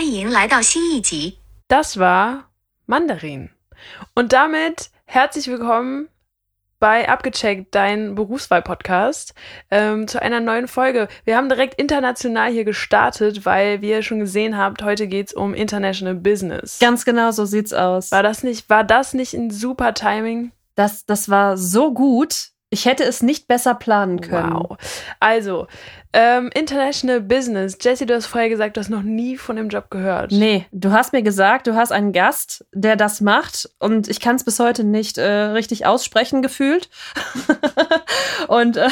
欢迎来到新一集。 Das war Mandarin. Und damit herzlich willkommen bei Abgecheckt, dein Berufswahl-Podcast, ähm, zu einer neuen Folge. Wir haben direkt international hier gestartet, weil, wie ihr schon gesehen habt, heute geht's um International Business. Ganz genau so sieht's aus. War das nicht, war das nicht ein super Timing? Das, das war so gut. Ich hätte es nicht besser planen können. Wow. Also, ähm, International Business. Jessie, du hast vorher gesagt, du hast noch nie von dem Job gehört. Nee, du hast mir gesagt, du hast einen Gast, der das macht und ich kann es bis heute nicht äh, richtig aussprechen gefühlt. und äh,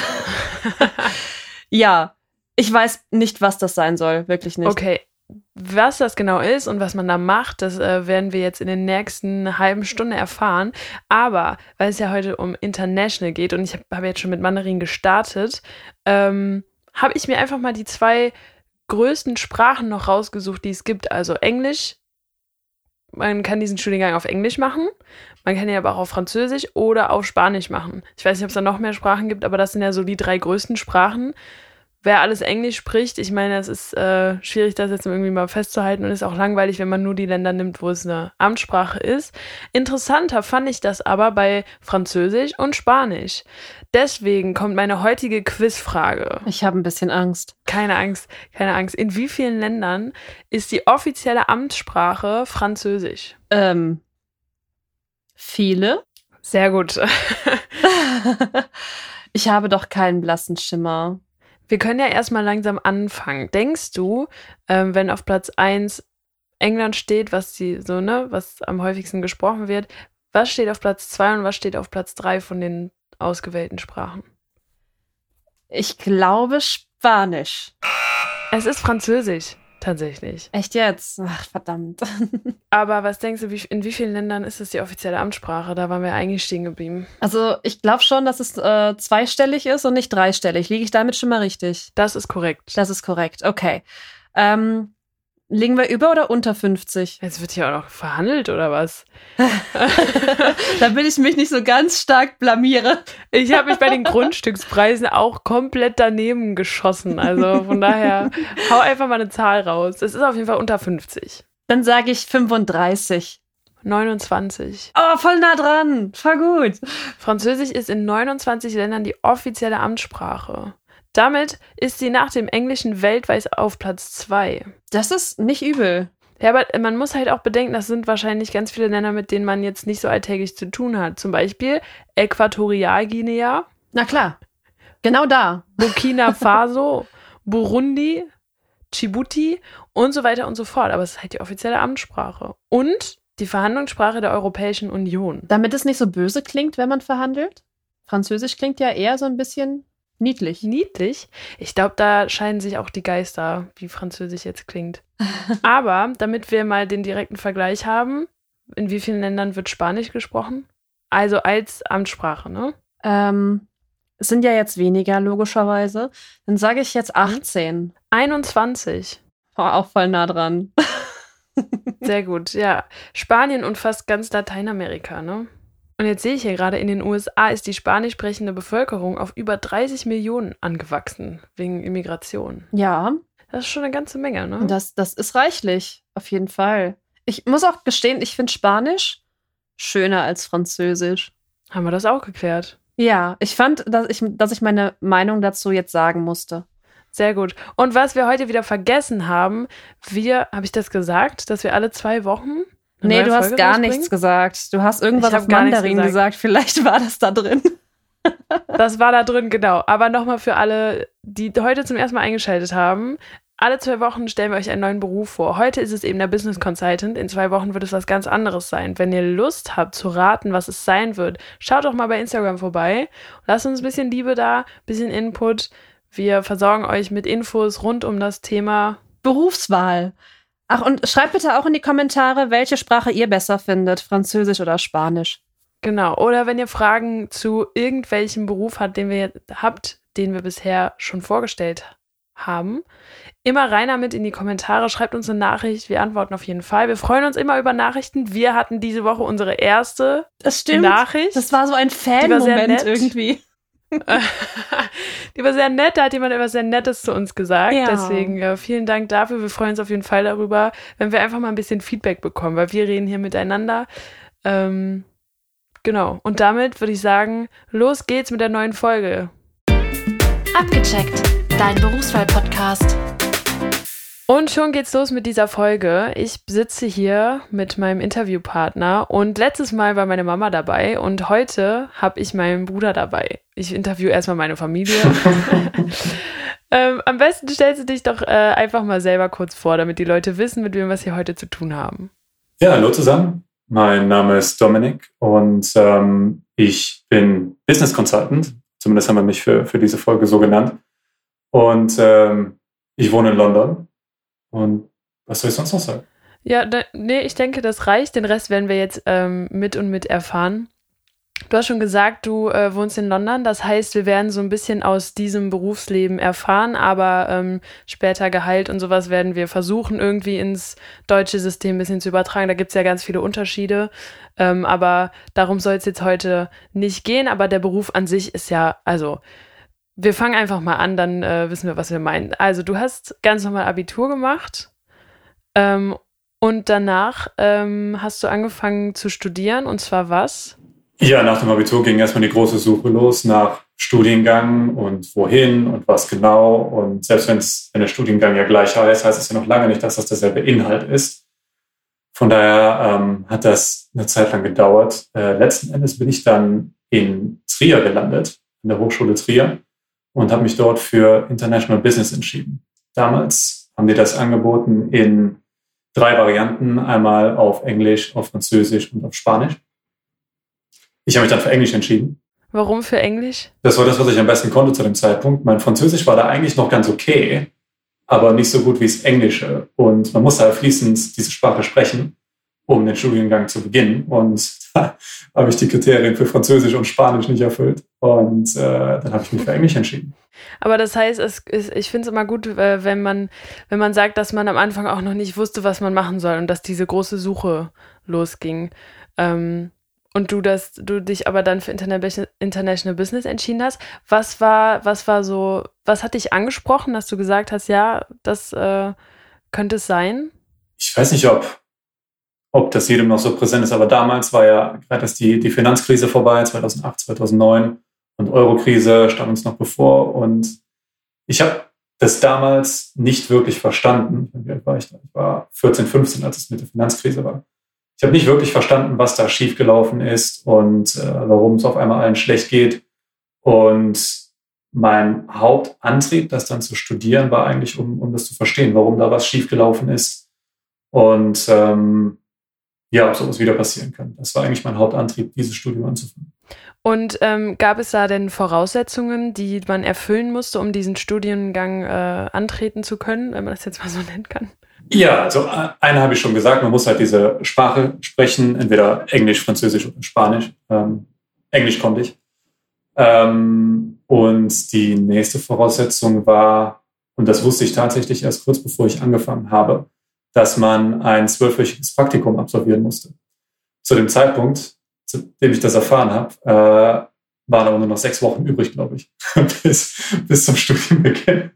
ja, ich weiß nicht, was das sein soll, wirklich nicht. Okay. Was das genau ist und was man da macht, das äh, werden wir jetzt in den nächsten halben Stunde erfahren. Aber weil es ja heute um International geht und ich habe hab jetzt schon mit Mandarin gestartet, ähm, habe ich mir einfach mal die zwei größten Sprachen noch rausgesucht, die es gibt. Also Englisch. Man kann diesen Studiengang auf Englisch machen. Man kann ihn aber auch auf Französisch oder auf Spanisch machen. Ich weiß nicht, ob es da noch mehr Sprachen gibt, aber das sind ja so die drei größten Sprachen wer alles Englisch spricht, ich meine, es ist äh, schwierig, das jetzt irgendwie mal festzuhalten und ist auch langweilig, wenn man nur die Länder nimmt, wo es eine Amtssprache ist. Interessanter fand ich das aber bei Französisch und Spanisch. Deswegen kommt meine heutige Quizfrage. Ich habe ein bisschen Angst. Keine Angst, keine Angst. In wie vielen Ländern ist die offizielle Amtssprache Französisch? Ähm, viele? Sehr gut. ich habe doch keinen blassen Schimmer. Wir können ja erstmal langsam anfangen. Denkst du, ähm, wenn auf Platz 1 England steht, was die so, ne, was am häufigsten gesprochen wird, was steht auf Platz 2 und was steht auf Platz 3 von den ausgewählten Sprachen? Ich glaube Spanisch. Es ist Französisch, tatsächlich. Echt jetzt? Ach, verdammt. Aber was denkst du, wie, in wie vielen Ländern ist es die offizielle Amtssprache? Da waren wir eigentlich stehen geblieben. Also, ich glaube schon, dass es äh, zweistellig ist und nicht dreistellig. Liege ich damit schon mal richtig? Das ist korrekt. Das ist korrekt. Okay. Ähm, liegen wir über oder unter 50? Jetzt wird hier auch noch verhandelt oder was? Damit ich mich nicht so ganz stark blamiere. Ich habe mich bei den Grundstückspreisen auch komplett daneben geschossen. Also von daher, hau einfach mal eine Zahl raus. Es ist auf jeden Fall unter 50. Dann sage ich 35. 29. Oh, voll nah dran. Voll gut. Französisch ist in 29 Ländern die offizielle Amtssprache. Damit ist sie nach dem Englischen weltweit auf Platz 2. Das ist nicht übel. Ja, aber man muss halt auch bedenken, das sind wahrscheinlich ganz viele Länder, mit denen man jetzt nicht so alltäglich zu tun hat. Zum Beispiel Äquatorialguinea, Na klar. Genau da. Burkina Faso, Burundi, Djibouti und so weiter und so fort. Aber es ist halt die offizielle Amtssprache. Und die Verhandlungssprache der Europäischen Union. Damit es nicht so böse klingt, wenn man verhandelt. Französisch klingt ja eher so ein bisschen niedlich. Niedlich. Ich glaube, da scheiden sich auch die Geister, wie Französisch jetzt klingt. Aber damit wir mal den direkten Vergleich haben, in wie vielen Ländern wird Spanisch gesprochen? Also als Amtssprache, ne? Ähm, es sind ja jetzt weniger, logischerweise. Dann sage ich jetzt 18. 21. Oh, auch voll nah dran. Sehr gut, ja. Spanien und fast ganz Lateinamerika, ne? Und jetzt sehe ich hier gerade, in den USA ist die spanisch sprechende Bevölkerung auf über 30 Millionen angewachsen, wegen Immigration. Ja, Das ist schon eine ganze Menge, ne? das, das ist reichlich. Auf jeden Fall. Ich muss auch gestehen, ich finde Spanisch schöner als Französisch. Haben wir das auch geklärt? Ja, ich fand, dass ich, dass ich meine Meinung dazu jetzt sagen musste. Sehr gut. Und was wir heute wieder vergessen haben, wir, habe ich das gesagt, dass wir alle zwei Wochen. Nee, du hast Folge gar rausbringen? nichts gesagt. Du hast irgendwas auf gar nichts Mandarin gesagt. gesagt. Vielleicht war das da drin. Das war da drin, genau. Aber nochmal für alle, die heute zum ersten Mal eingeschaltet haben. Alle zwei Wochen stellen wir euch einen neuen Beruf vor. Heute ist es eben der Business Consultant. In zwei Wochen wird es was ganz anderes sein. Wenn ihr Lust habt zu raten, was es sein wird, schaut doch mal bei Instagram vorbei. Lasst uns ein bisschen Liebe da, ein bisschen Input. Wir versorgen euch mit Infos rund um das Thema. Berufswahl. Ach, und schreibt bitte auch in die Kommentare, welche Sprache ihr besser findet, Französisch oder Spanisch. Genau. Oder wenn ihr Fragen zu irgendwelchem Beruf habt, den wir habt, den wir bisher schon vorgestellt haben, immer rein damit in die Kommentare, schreibt uns eine Nachricht, wir antworten auf jeden Fall. Wir freuen uns immer über Nachrichten. Wir hatten diese Woche unsere erste Das stimmt. Nachricht. Das war so ein Fan-Moment irgendwie. die war sehr nett, da hat jemand etwas sehr Nettes zu uns gesagt. Ja. Deswegen äh, vielen Dank dafür. Wir freuen uns auf jeden Fall darüber, wenn wir einfach mal ein bisschen Feedback bekommen, weil wir reden hier miteinander. Ähm, genau. Und damit würde ich sagen, los geht's mit der neuen Folge. Abgecheckt, dein Berufswahl-Podcast. Und schon geht's los mit dieser Folge. Ich sitze hier mit meinem Interviewpartner und letztes Mal war meine Mama dabei und heute habe ich meinen Bruder dabei. Ich interviewe erstmal meine Familie. ähm, am besten stellst du dich doch äh, einfach mal selber kurz vor, damit die Leute wissen, mit wem wir es hier heute zu tun haben. Ja, hallo zusammen. Mein Name ist Dominik und ähm, ich bin Business Consultant. Zumindest haben wir mich für, für diese Folge so genannt. Und ähm, ich wohne in London und was soll ich sonst noch sagen? Ja, da, nee, ich denke, das reicht. Den Rest werden wir jetzt ähm, mit und mit erfahren. Du hast schon gesagt, du äh, wohnst in London. Das heißt, wir werden so ein bisschen aus diesem Berufsleben erfahren, aber ähm, später Gehalt und sowas werden wir versuchen, irgendwie ins deutsche System ein bisschen zu übertragen. Da gibt es ja ganz viele Unterschiede. Ähm, aber darum soll es jetzt heute nicht gehen. Aber der Beruf an sich ist ja, also wir fangen einfach mal an, dann äh, wissen wir, was wir meinen. Also, du hast ganz normal Abitur gemacht ähm, und danach ähm, hast du angefangen zu studieren und zwar was? Ja, nach dem Abitur ging erstmal die große Suche los nach Studiengang und wohin und was genau. Und selbst wenn's, wenn der Studiengang ja gleich heißt, heißt es ja noch lange nicht, dass das derselbe Inhalt ist. Von daher ähm, hat das eine Zeit lang gedauert. Äh, letzten Endes bin ich dann in Trier gelandet, in der Hochschule Trier und habe mich dort für International Business entschieden. Damals haben die das angeboten in drei Varianten, einmal auf Englisch, auf Französisch und auf Spanisch. Ich habe mich dann für Englisch entschieden. Warum für Englisch? Das war das, was ich am besten konnte zu dem Zeitpunkt. Mein Französisch war da eigentlich noch ganz okay, aber nicht so gut wie das Englische. Und man musste halt fließend diese Sprache sprechen, um den Studiengang zu beginnen. Und da habe ich die Kriterien für Französisch und Spanisch nicht erfüllt. Und äh, dann habe ich mich für Englisch entschieden. Aber das heißt, es ich finde es immer gut, äh, wenn man, wenn man sagt, dass man am Anfang auch noch nicht wusste, was man machen soll und dass diese große Suche losging. Ähm, und du das, du dich aber dann für International Business entschieden hast. Was war, was war so, was hat dich angesprochen, dass du gesagt hast, ja, das äh, könnte es sein? Ich weiß nicht, ob, ob das jedem noch so präsent ist, aber damals war ja gerade erst die, die Finanzkrise vorbei, 2008, 2009 und Eurokrise stand uns noch bevor und ich habe das damals nicht wirklich verstanden. Wie alt war ich da? Ich war 14, 15, als es mit der Finanzkrise war ich habe nicht wirklich verstanden, was da schiefgelaufen ist und äh, warum es auf einmal allen schlecht geht. Und mein Hauptantrieb, das dann zu studieren, war eigentlich, um, um das zu verstehen, warum da was schiefgelaufen ist und ähm, ja, ob sowas wieder passieren kann. Das war eigentlich mein Hauptantrieb, dieses Studium anzufangen. Und ähm, gab es da denn Voraussetzungen, die man erfüllen musste, um diesen Studiengang äh, antreten zu können, wenn man das jetzt mal so nennen kann? Ja, also äh, eine habe ich schon gesagt, man muss halt diese Sprache sprechen, entweder Englisch, Französisch oder Spanisch. Ähm, Englisch konnte ich. Ähm, und die nächste Voraussetzung war, und das wusste ich tatsächlich erst kurz bevor ich angefangen habe, dass man ein zwölfwöchiges Praktikum absolvieren musste. Zu dem Zeitpunkt, zu dem ich das erfahren habe, äh, waren aber nur noch sechs Wochen übrig, glaube ich, bis, bis zum Studienbeginn.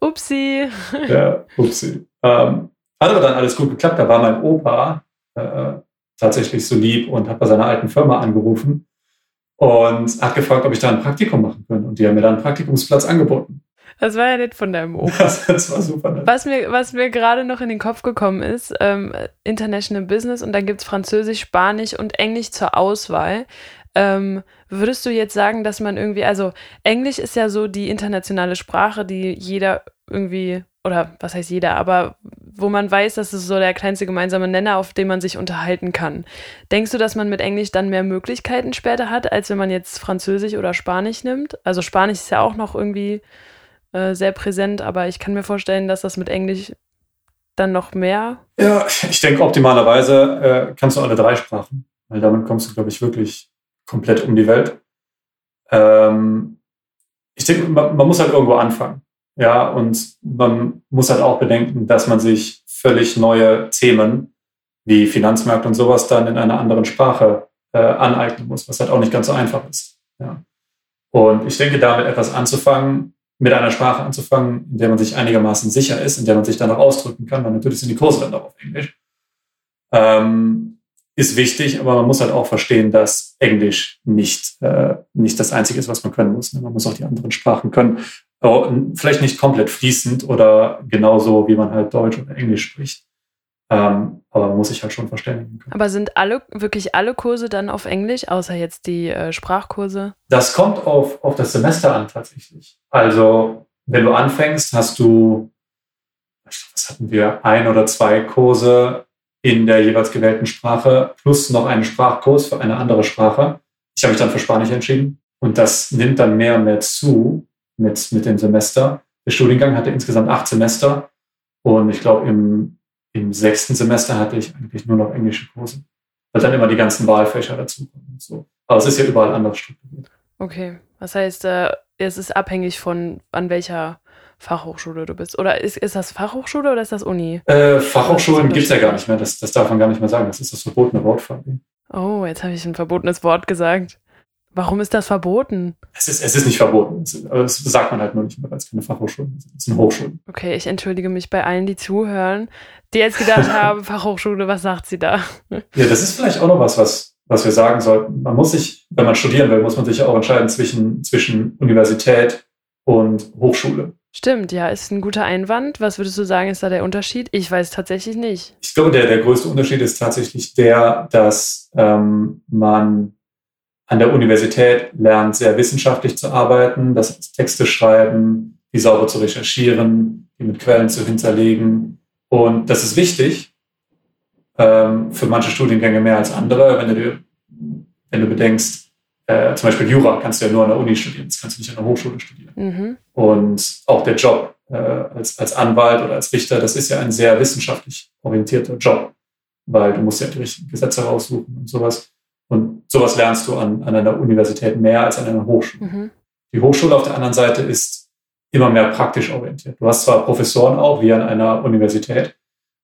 Upsi. ja, upsi. Ähm, hat aber dann alles gut geklappt. Da war mein Opa äh, tatsächlich so lieb und hat bei seiner alten Firma angerufen und hat gefragt, ob ich da ein Praktikum machen könnte. Und die haben mir dann einen Praktikumsplatz angeboten. Das war ja nett von deinem Opa. Das, das war super nett. Was mir, was mir gerade noch in den Kopf gekommen ist, ähm, International Business und dann gibt es Französisch, Spanisch und Englisch zur Auswahl. Ähm, würdest du jetzt sagen, dass man irgendwie, also Englisch ist ja so die internationale Sprache, die jeder irgendwie, oder was heißt jeder, aber wo man weiß, dass es so der kleinste gemeinsame Nenner, auf dem man sich unterhalten kann. Denkst du, dass man mit Englisch dann mehr Möglichkeiten später hat, als wenn man jetzt Französisch oder Spanisch nimmt? Also Spanisch ist ja auch noch irgendwie äh, sehr präsent, aber ich kann mir vorstellen, dass das mit Englisch dann noch mehr. Ja, ich denke, optimalerweise äh, kannst du alle drei Sprachen, weil damit kommst du, glaube ich, wirklich komplett um die Welt. Ähm, ich denke, man, man, muss halt irgendwo anfangen. Ja, und man muss halt auch bedenken, dass man sich völlig neue Themen wie Finanzmärkte und sowas dann in einer anderen Sprache äh, aneignen muss, was halt auch nicht ganz so einfach ist. Ja. Und ich denke, damit etwas anzufangen, mit einer Sprache anzufangen, in der man sich einigermaßen sicher ist, in der man sich dann auch ausdrücken kann, weil natürlich sind die Kurse dann auch auf Englisch, ähm, ist wichtig, aber man muss halt auch verstehen, dass Englisch nicht, äh, nicht das Einzige ist, was man können muss. Ne? Man muss auch die anderen Sprachen können. Vielleicht nicht komplett fließend oder genauso, wie man halt Deutsch oder Englisch spricht. Ähm, aber man muss sich halt schon verständigen können. Aber sind alle, wirklich alle Kurse dann auf Englisch, außer jetzt die äh, Sprachkurse? Das kommt auf, auf das Semester an tatsächlich. Also, wenn du anfängst, hast du, was hatten wir, ein oder zwei Kurse in der jeweils gewählten Sprache plus noch einen Sprachkurs für eine andere Sprache. Ich habe mich dann für Spanisch entschieden. Und das nimmt dann mehr und mehr zu mit, mit dem Semester. Der Studiengang hatte insgesamt acht Semester. Und ich glaube, im im sechsten Semester hatte ich eigentlich nur noch englische Kurse, weil dann immer die ganzen Wahlfächer dazukommen und so. Aber es ist ja überall anders strukturiert. Okay, das heißt, äh, es ist abhängig von an welcher Fachhochschule du bist. Oder ist, ist das Fachhochschule oder ist das Uni? Äh, Fachhochschulen gibt es ja gar nicht mehr. Das, das darf man gar nicht mehr sagen. Das ist das verbotene Wort, Fabi. Oh, jetzt habe ich ein verbotenes Wort gesagt. Warum ist das verboten? Es ist, es ist nicht verboten. Es, das sagt man halt nur nicht mehr, weil es keine Fachhochschulen sind. Es sind Hochschulen. Okay, ich entschuldige mich bei allen, die zuhören, die jetzt gedacht haben, Fachhochschule, was sagt sie da? Ja, das ist vielleicht auch noch was, was, was wir sagen sollten. Man muss sich, wenn man studieren will, muss man sich auch entscheiden zwischen, zwischen Universität und Hochschule. Stimmt, ja, ist ein guter Einwand. Was würdest du sagen, ist da der Unterschied? Ich weiß tatsächlich nicht. Ich glaube, der, der größte Unterschied ist tatsächlich der, dass ähm, man an der Universität lernt, sehr wissenschaftlich zu arbeiten, das heißt Texte schreiben, die sauber zu recherchieren, die mit Quellen zu hinterlegen. Und das ist wichtig ähm, für manche Studiengänge mehr als andere. Wenn du, wenn du bedenkst, äh, zum Beispiel Jura kannst du ja nur an der Uni studieren, das kannst du nicht an der Hochschule studieren. Mhm. Und auch der Job äh, als, als Anwalt oder als Richter, das ist ja ein sehr wissenschaftlich orientierter Job, weil du musst ja die richtigen Gesetze raussuchen und sowas. Sowas lernst du an, an einer Universität mehr als an einer Hochschule. Mhm. Die Hochschule auf der anderen Seite ist immer mehr praktisch orientiert. Du hast zwar Professoren auch, wie an einer Universität,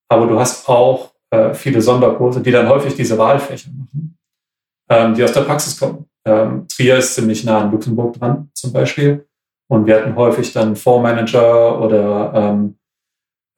aber du hast auch äh, viele Sonderkurse, die dann häufig diese Wahlfächer machen, ähm, die aus der Praxis kommen. Ähm, Trier ist ziemlich nah an Luxemburg dran, zum Beispiel. Und wir hatten häufig dann Fondsmanager oder ähm, äh,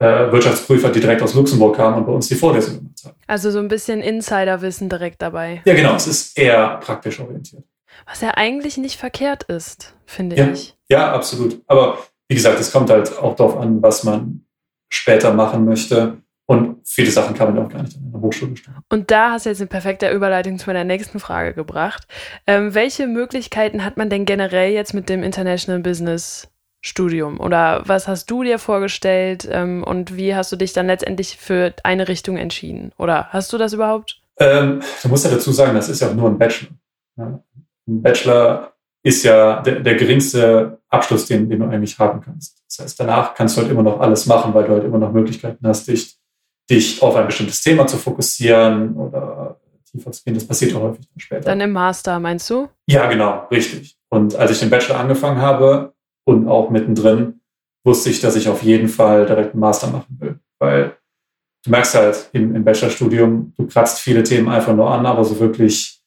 Wirtschaftsprüfer, die direkt aus Luxemburg kamen und bei uns die Vorlesung gemacht haben. Also so ein bisschen Insiderwissen direkt dabei. Ja, genau. Es ist eher praktisch orientiert. Was ja eigentlich nicht verkehrt ist, finde ja, ich. Ja, absolut. Aber wie gesagt, es kommt halt auch darauf an, was man später machen möchte. Und viele Sachen kann man auch gar nicht an der Hochschule stellen. Und da hast du jetzt eine perfekte Überleitung zu meiner nächsten Frage gebracht. Ähm, welche Möglichkeiten hat man denn generell jetzt mit dem International Business Studium? Oder was hast du dir vorgestellt ähm, und wie hast du dich dann letztendlich für eine Richtung entschieden? Oder hast du das überhaupt? Ähm, du musst ja dazu sagen, das ist ja auch nur ein Bachelor. Ja. Ein Bachelor ist ja der, der geringste Abschluss, den, den, du eigentlich haben kannst. Das heißt, danach kannst du halt immer noch alles machen, weil du halt immer noch Möglichkeiten hast, dich, dich auf ein bestimmtes Thema zu fokussieren oder tiefer zu gehen. Das passiert ja häufig dann später. Dann im Master, meinst du? Ja, genau, richtig. Und als ich den Bachelor angefangen habe, und auch mittendrin wusste ich, dass ich auf jeden Fall direkt einen Master machen will. Weil du merkst halt im, im Bachelorstudium, du kratzt viele Themen einfach nur an, aber so wirklich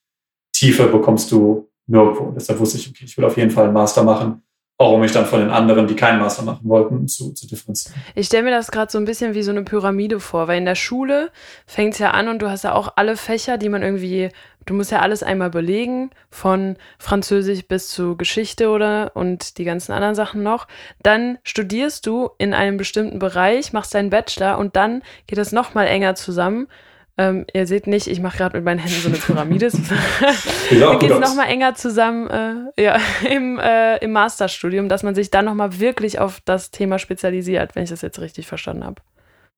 Tiefe bekommst du nirgendwo. Deshalb wusste ich, okay, ich will auf jeden Fall einen Master machen auch um mich dann von den anderen, die keinen Master machen wollten, zu, zu differenzieren. Ich stelle mir das gerade so ein bisschen wie so eine Pyramide vor, weil in der Schule fängt es ja an und du hast ja auch alle Fächer, die man irgendwie, du musst ja alles einmal belegen, von Französisch bis zu Geschichte oder und die ganzen anderen Sachen noch. Dann studierst du in einem bestimmten Bereich, machst deinen Bachelor und dann geht es nochmal enger zusammen ähm, ihr seht nicht, ich mache gerade mit meinen Händen so eine Pyramide. da geht es nochmal enger zusammen äh, ja, im, äh, im Masterstudium, dass man sich dann nochmal wirklich auf das Thema spezialisiert, wenn ich das jetzt richtig verstanden habe.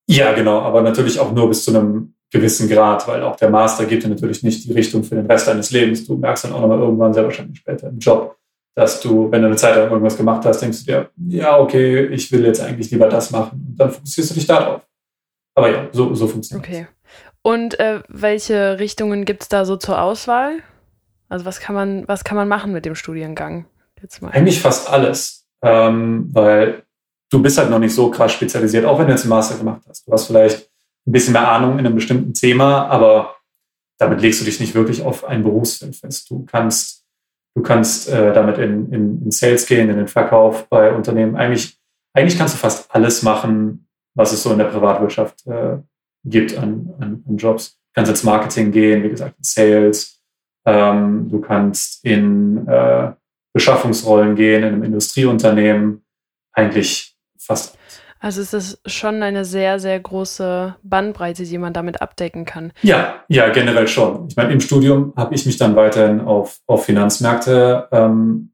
Ja, genau, aber natürlich auch nur bis zu einem gewissen Grad, weil auch der Master gibt dir natürlich nicht die Richtung für den Rest deines Lebens. Du merkst dann auch nochmal irgendwann sehr wahrscheinlich später im Job, dass du, wenn du eine Zeit lang irgendwas gemacht hast, denkst du dir, ja, okay, ich will jetzt eigentlich lieber das machen. Und dann fokussierst du dich darauf. Aber ja, so, so funktioniert Okay. Und äh, welche Richtungen gibt es da so zur Auswahl? Also was kann man, was kann man machen mit dem Studiengang? Jetzt mal. Eigentlich fast alles, ähm, weil du bist halt noch nicht so krass spezialisiert, auch wenn du jetzt einen Master gemacht hast. Du hast vielleicht ein bisschen mehr Ahnung in einem bestimmten Thema, aber damit legst du dich nicht wirklich auf ein Berufsfeld fest. Du kannst, Du kannst äh, damit in, in, in Sales gehen, in den Verkauf bei Unternehmen. Eigentlich, eigentlich kannst du fast alles machen, was es so in der Privatwirtschaft äh, gibt an, an, an Jobs. Du kannst ins Marketing gehen, wie gesagt, in Sales. Ähm, du kannst in äh, Beschaffungsrollen gehen, in einem Industrieunternehmen. Eigentlich fast Also ist das schon eine sehr, sehr große Bandbreite, die man damit abdecken kann. Ja, ja, generell schon. Ich meine, im Studium habe ich mich dann weiterhin auf, auf Finanzmärkte ähm,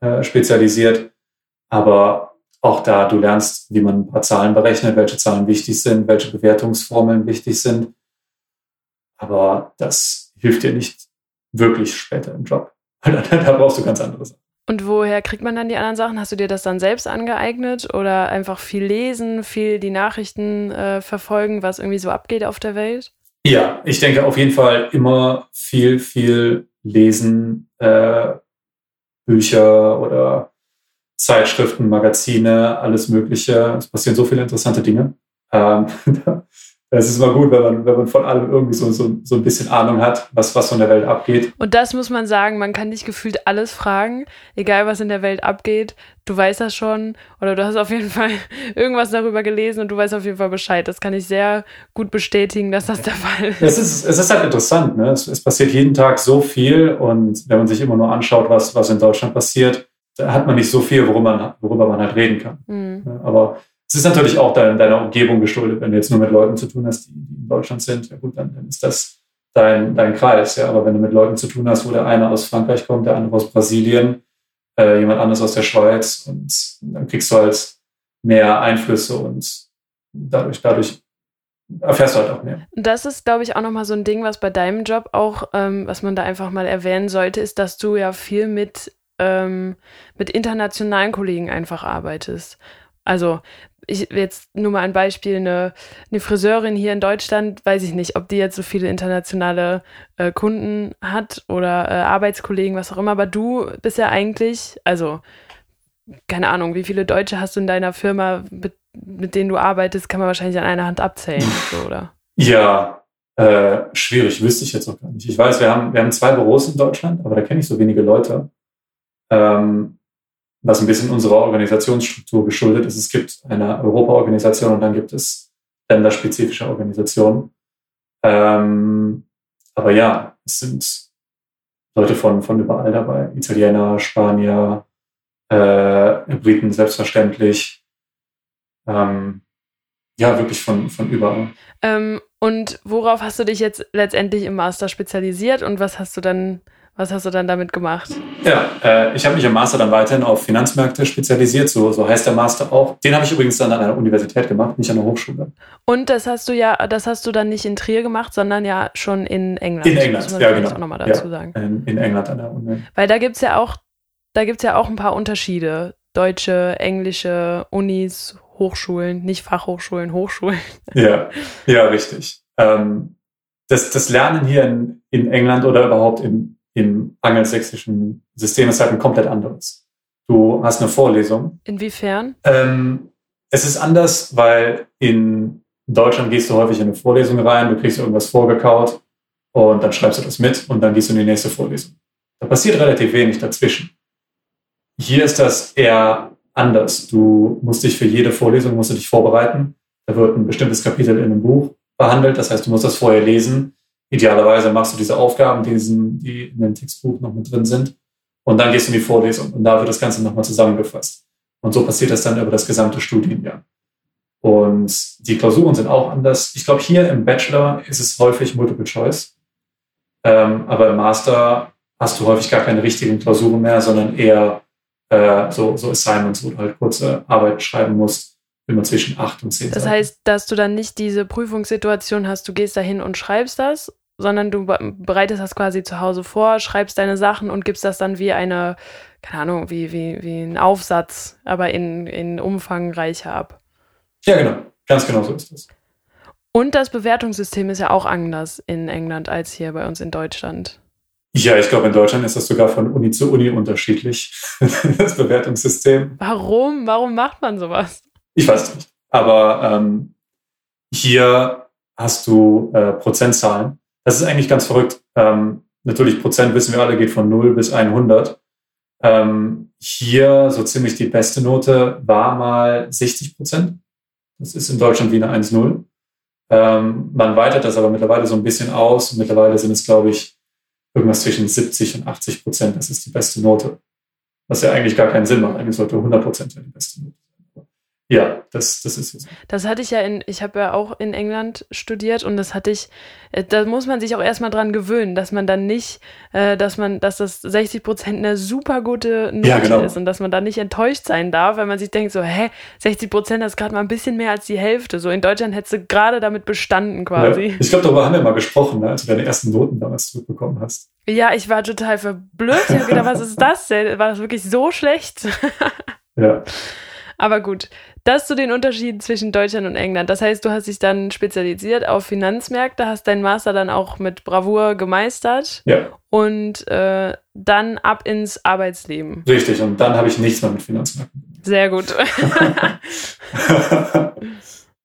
äh, spezialisiert. Aber auch da, du lernst, wie man ein paar Zahlen berechnet, welche Zahlen wichtig sind, welche Bewertungsformeln wichtig sind. Aber das hilft dir nicht wirklich später im Job. da brauchst du ganz andere Sachen. Und woher kriegt man dann die anderen Sachen? Hast du dir das dann selbst angeeignet oder einfach viel lesen, viel die Nachrichten äh, verfolgen, was irgendwie so abgeht auf der Welt? Ja, ich denke auf jeden Fall immer viel, viel lesen, äh, Bücher oder Zeitschriften, Magazine, alles Mögliche. Es passieren so viele interessante Dinge. Ähm, es ist immer gut, wenn man, wenn man von allem irgendwie so, so, so ein bisschen Ahnung hat, was, was von der Welt abgeht. Und das muss man sagen, man kann nicht gefühlt alles fragen, egal was in der Welt abgeht. Du weißt das schon oder du hast auf jeden Fall irgendwas darüber gelesen und du weißt auf jeden Fall Bescheid. Das kann ich sehr gut bestätigen, dass das der Fall ist. Es ist, es ist halt interessant, ne? Es, es passiert jeden Tag so viel und wenn man sich immer nur anschaut, was, was in Deutschland passiert, da hat man nicht so viel, worüber man, worüber man halt reden kann. Mhm. Aber es ist natürlich auch dein, deiner Umgebung geschuldet. Wenn du jetzt nur mit Leuten zu tun hast, die, in Deutschland sind, ja gut, dann, dann ist das dein, dein Kreis. Ja. Aber wenn du mit Leuten zu tun hast, wo der eine aus Frankreich kommt, der andere aus Brasilien, äh, jemand anderes aus der Schweiz, und dann kriegst du halt mehr Einflüsse und dadurch, dadurch erfährst du halt auch mehr. Das ist, glaube ich, auch nochmal so ein Ding, was bei deinem Job auch, ähm, was man da einfach mal erwähnen sollte, ist, dass du ja viel mit, ähm, mit internationalen Kollegen einfach arbeitest. Also ich jetzt nur mal ein Beispiel, eine, eine Friseurin hier in Deutschland, weiß ich nicht, ob die jetzt so viele internationale äh, Kunden hat oder äh, Arbeitskollegen, was auch immer, aber du bist ja eigentlich, also keine Ahnung, wie viele Deutsche hast du in deiner Firma, mit, mit denen du arbeitest, kann man wahrscheinlich an einer Hand abzählen, so, oder? Ja, äh, schwierig, wüsste ich jetzt auch gar nicht. Ich weiß, wir haben, wir haben zwei Büros in Deutschland, aber da kenne ich so wenige Leute. Ähm, was ein bisschen unserer Organisationsstruktur geschuldet ist. Es gibt eine Europa-Organisation und dann gibt es länderspezifische Organisationen. Ähm, aber ja, es sind Leute von, von überall dabei. Italiener, Spanier, äh, Briten selbstverständlich. Ähm, ja, wirklich von, von überall. Ähm, und worauf hast du dich jetzt letztendlich im Master spezialisiert und was hast du dann was hast du dann damit gemacht? Ja, äh, ich habe mich im Master dann weiterhin auf Finanzmärkte spezialisiert, so, so heißt der Master auch. Den habe ich übrigens dann an einer Universität gemacht, nicht an der Hochschule. Und das hast du ja, das hast du dann nicht in Trier gemacht, sondern ja schon in England. In England, ja genau. Auch nochmal dazu ja, sagen. In, in, England an der Uni. Weil da gibt es ja auch, da gibt's ja auch ein paar Unterschiede. Deutsche, englische Unis, Hochschulen, nicht Fachhochschulen, Hochschulen. Ja, ja, richtig. Ähm, das, das Lernen hier in, in England oder überhaupt in, im angelsächsischen System ist halt ein komplett anderes. Du hast eine Vorlesung. Inwiefern? Ähm, es ist anders, weil in Deutschland gehst du häufig in eine Vorlesung rein, du kriegst irgendwas vorgekaut und dann schreibst du das mit und dann gehst du in die nächste Vorlesung. Da passiert relativ wenig dazwischen. Hier ist das eher anders. Du musst dich für jede Vorlesung musst du dich vorbereiten. Da wird ein bestimmtes Kapitel in einem Buch behandelt. Das heißt, du musst das vorher lesen Idealerweise machst du diese Aufgaben, die, in dem Textbuch noch mit drin sind. Und dann gehst du in die Vorlesung und da wird das Ganze nochmal zusammengefasst. Und so passiert das dann über das gesamte Studienjahr. Und die Klausuren sind auch anders. Ich glaube, hier im Bachelor ist es häufig Multiple Choice. Ähm, aber im Master hast du häufig gar keine richtigen Klausuren mehr, sondern eher äh, so, so Assignments, wo du halt kurze Arbeiten schreiben musst immer zwischen acht und zehn. Das heißt, dass du dann nicht diese Prüfungssituation hast, du gehst da hin und schreibst das, sondern du bereitest das quasi zu Hause vor, schreibst deine Sachen und gibst das dann wie eine, keine Ahnung, wie, wie, wie ein Aufsatz, aber in, in umfangreicher ab. Ja, genau. Ganz genau so ist das. Und das Bewertungssystem ist ja auch anders in England als hier bei uns in Deutschland. Ja, ich glaube, in Deutschland ist das sogar von Uni zu Uni unterschiedlich, das Bewertungssystem. Warum? Warum macht man sowas? Ich weiß nicht. Aber ähm, hier hast du äh, Prozentzahlen. Das ist eigentlich ganz verrückt. Ähm, natürlich Prozent wissen wir alle, geht von 0 bis 100. Ähm, hier so ziemlich die beste Note war mal 60 Prozent. Das ist in Deutschland wie eine 1-0. Ähm, man weitet das aber mittlerweile so ein bisschen aus. Mittlerweile sind es, glaube ich, irgendwas zwischen 70 und 80 Prozent. Das ist die beste Note. Was ja eigentlich gar keinen Sinn macht. Eigentlich sollte 100 Prozent die beste Note sein. Ja, das, das ist so. Das hatte ich ja in, ich habe ja auch in England studiert und das hatte ich, äh, da muss man sich auch erstmal dran gewöhnen, dass man dann nicht, äh, dass man, dass das 60 Prozent eine super gute Note Ja, genau. ist und dass man da nicht enttäuscht sein darf, weil man sich denkt so, hä, 60 Prozent, das ist gerade mal ein bisschen mehr als die Hälfte. So in Deutschland hättest du gerade damit bestanden quasi. Ja, ich glaube, darüber haben wir mal gesprochen, ne, als du deine ersten Noten damals zurückbekommen hast. Ja, ich war total verblüfft. Ich habe gedacht, was ist das denn? War das wirklich so schlecht? Ja, Aber gut, das zu den Unterschieden zwischen Deutschland und England. Das heißt, du hast dich dann spezialisiert auf Finanzmärkte, hast deinen Master dann auch mit Bravour gemeistert ja, und äh, dann ab ins Arbeitsleben. richtig. Und dann habe ich nichts mehr mit Finanzmärkten gemacht. Sehr gut.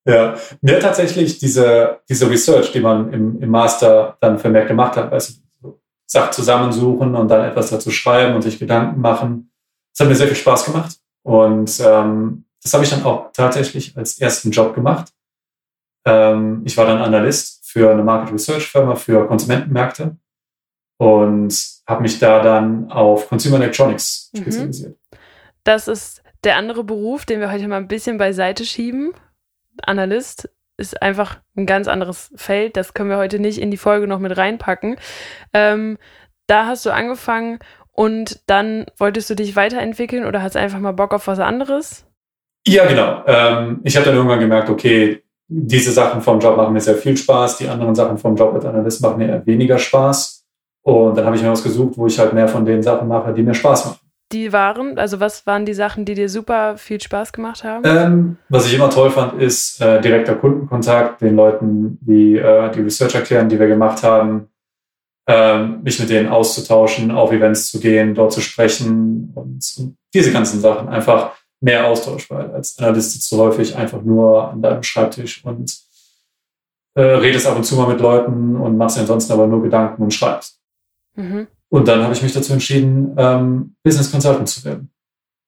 ja, mir tatsächlich diese, diese Research, die man im, im Master dann vermehrt gemacht hat, also so Sachen zusammensuchen und dann etwas dazu schreiben und sich Gedanken machen, das hat mir sehr viel Spaß gemacht. Und ähm, das habe ich dann auch tatsächlich als ersten Job gemacht. Ähm, ich war dann Analyst für eine Market Research Firma für Konsumentenmärkte und habe mich da dann auf Consumer Electronics Mhm. spezialisiert. Das ist der andere Beruf, den wir heute mal ein bisschen beiseite schieben. Analyst ist einfach ein ganz anderes Feld. Das können wir heute nicht in die Folge noch mit reinpacken. Ähm, da hast du angefangen und dann wolltest du dich weiterentwickeln oder hast einfach mal Bock auf was anderes? Ja, genau. Ähm, ich habe dann irgendwann gemerkt, okay, diese Sachen vom Job machen mir sehr viel Spaß, die anderen Sachen vom Job als Analyst machen mir eher weniger Spaß. Und dann habe ich mir was gesucht, wo ich halt mehr von den Sachen mache, die mir Spaß machen. Die waren, also was waren die Sachen, die dir super viel Spaß gemacht haben? Ähm, was ich immer toll fand, ist äh, direkter Kundenkontakt, den Leuten, die äh, die Research erklären, die wir gemacht haben, mich mit denen auszutauschen, auf Events zu gehen, dort zu sprechen und, und diese ganzen Sachen. Einfach mehr Austausch, weil als Analyst sitzt du häufig einfach nur an deinem Schreibtisch und äh, redest ab und zu mal mit Leuten und machst ansonsten aber nur Gedanken und schreibst. Mhm. Und dann habe ich mich dazu entschieden, ähm, Business Consultant zu werden,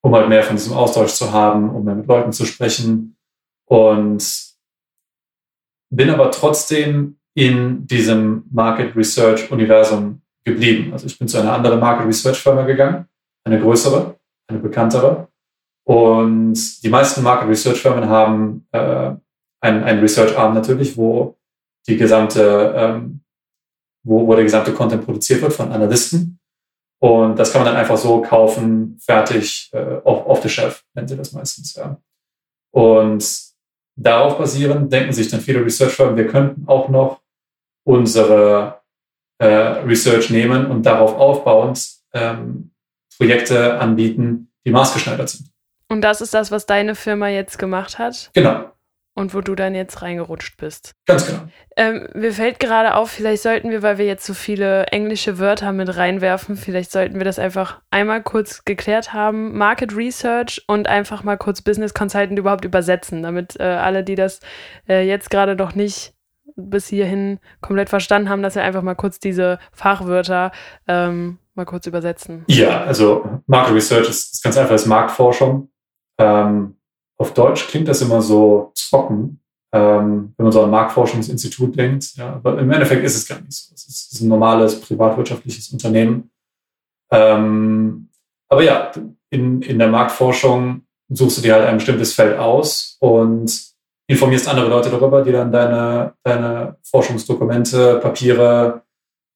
um halt mehr von diesem Austausch zu haben, um mehr mit Leuten zu sprechen. Und bin aber trotzdem in diesem Market Research Universum geblieben. Also ich bin zu einer anderen Market Research Firma gegangen, eine größere, eine bekanntere. Und die meisten Market Research Firmen haben äh, einen, einen Research Arm natürlich, wo die gesamte ähm, wo, wo der gesamte Content produziert wird von Analysten. Und das kann man dann einfach so kaufen, fertig, äh, off, off the shelf, nennen sie das meistens. Ja. Und darauf basierend denken sich dann viele Research-Firmen, wir könnten auch noch unsere äh, Research nehmen und darauf aufbauend ähm, Projekte anbieten, die maßgeschneidert sind. Und das ist das, was deine Firma jetzt gemacht hat Genau, und wo du dann jetzt reingerutscht bist. ganz genau. Ähm, mir fällt gerade auf, vielleicht sollten wir, weil wir jetzt so viele englische Wörter mit reinwerfen, vielleicht sollten wir das einfach einmal kurz geklärt haben. Market Research und einfach mal kurz Business Consultant überhaupt übersetzen, damit äh, alle, die das äh, jetzt gerade noch nicht bis hierhin komplett verstanden haben, dass wir einfach mal kurz diese Fachwörter ähm, mal kurz übersetzen. Ja, also Market Research ist, ist ganz einfach, ist Marktforschung. Ähm, auf Deutsch klingt das immer so trocken, ähm, wenn man so an ein Marktforschungsinstitut denkt. Ja, aber im Endeffekt ist es gar nicht so. Es ist, ist ein normales privatwirtschaftliches Unternehmen. Ähm, aber ja, in, in der Marktforschung suchst du dir halt ein bestimmtes Feld aus und informierst andere Leute darüber, die dann deine, deine Forschungsdokumente, Papiere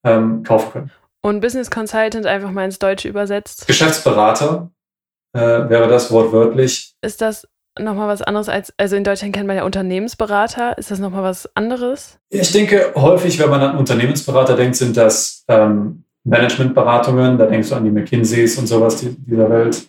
ähm, kaufen können. Und Business Consultant einfach mal ins Deutsche übersetzt. Geschäftsberater äh, wäre das wortwörtlich. Ist das nochmal was anderes als, also in Deutschland kennt man ja Unternehmensberater. Ist das nochmal was anderes? Ich denke, häufig, wenn man an Unternehmensberater denkt, sind das ähm, Managementberatungen. Da denkst du an die McKinseys und sowas die, dieser Welt.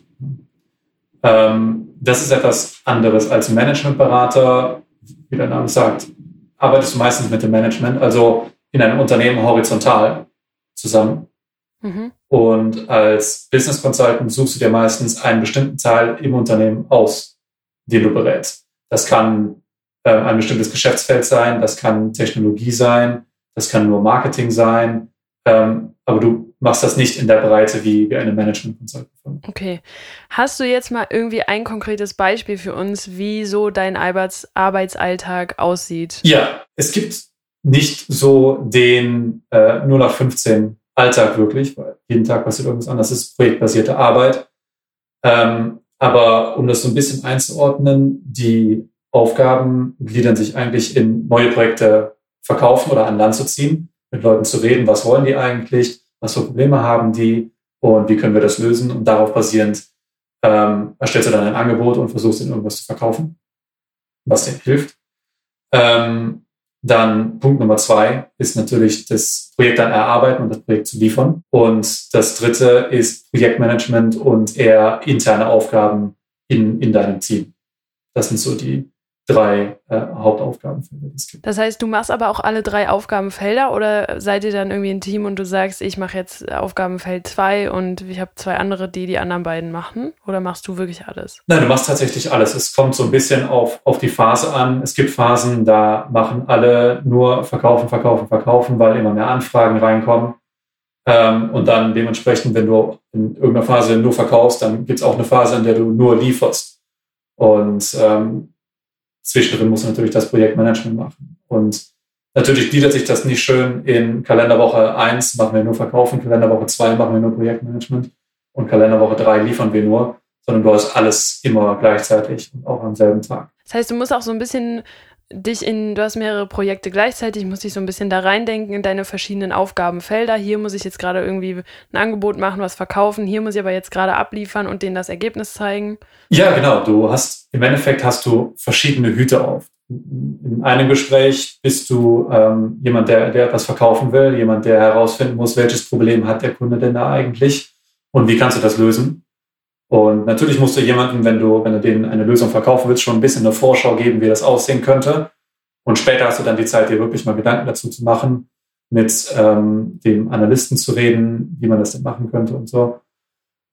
Ähm, das ist etwas anderes als Managementberater. Wie der Name sagt, arbeitest du meistens mit dem Management, also in einem Unternehmen horizontal zusammen. Mhm. Und als Business Consultant suchst du dir meistens einen bestimmten Teil im Unternehmen aus, den du berätst. Das kann äh, ein bestimmtes Geschäftsfeld sein, das kann Technologie sein, das kann nur Marketing sein, Ähm, aber du machst das nicht in der Breite wie, wie eine management firma Okay. Hast du jetzt mal irgendwie ein konkretes Beispiel für uns, wie so dein Arbeits Arbeitsalltag aussieht? Ja, es gibt nicht so den äh, 0 nach 15 Alltag wirklich, weil jeden Tag passiert irgendwas anderes, es ist projektbasierte Arbeit. Ähm, aber um das so ein bisschen einzuordnen, die Aufgaben gliedern sich eigentlich in neue Projekte verkaufen oder an Land zu ziehen, mit Leuten zu reden, was wollen die eigentlich, was für Probleme haben die und wie können wir das lösen. Und darauf basierend ähm, erstellst du dann ein Angebot und versuchst ihnen irgendwas zu verkaufen, was dir hilft. Ähm, dann Punkt Nummer zwei ist natürlich das Projekt dann erarbeiten und das Projekt zu liefern. Und das dritte ist Projektmanagement und eher interne Aufgaben in, in deinem Team. Das sind so die drei äh, Hauptaufgabenfelder, die es gibt. Das heißt, du machst aber auch alle drei Aufgabenfelder oder seid ihr dann irgendwie ein Team und du sagst, ich mache jetzt Aufgabenfeld 2 und ich habe zwei andere, die die anderen beiden machen? Oder machst du wirklich alles? Nein, du machst tatsächlich alles. Es kommt so ein bisschen auf, auf die Phase an. Es gibt Phasen, da machen alle nur verkaufen, verkaufen, verkaufen, weil immer mehr Anfragen reinkommen. Ähm, und dann dementsprechend, wenn du in irgendeiner Phase nur verkaufst, dann gibt es auch eine Phase, in der du nur lieferst. Und ähm, zwischendrin muss natürlich das Projektmanagement machen. Und natürlich gliedert sich das nicht schön in Kalenderwoche 1 machen wir nur Verkaufen, Kalenderwoche 2 machen wir nur Projektmanagement und Kalenderwoche 3 liefern wir nur, sondern du hast alles immer gleichzeitig und auch am selben Tag. Das heißt, du musst auch so ein bisschen dich in, du hast mehrere Projekte gleichzeitig, muss dich so ein bisschen da reindenken in deine verschiedenen Aufgabenfelder. Hier muss ich jetzt gerade irgendwie ein Angebot machen, was verkaufen. Hier muss ich aber jetzt gerade abliefern und denen das Ergebnis zeigen. Ja, genau. Du hast, im Endeffekt hast du verschiedene Hüte auf. In einem Gespräch bist du ähm, jemand, der, der etwas verkaufen will, jemand, der herausfinden muss, welches Problem hat der Kunde denn da eigentlich und wie kannst du das lösen. Und natürlich musst du jemandem, wenn du, wenn du denen eine Lösung verkaufen willst, schon ein bisschen eine Vorschau geben, wie das aussehen könnte. Und später hast du dann die Zeit, dir wirklich mal Gedanken dazu zu machen, mit ähm, dem Analysten zu reden, wie man das denn machen könnte und so.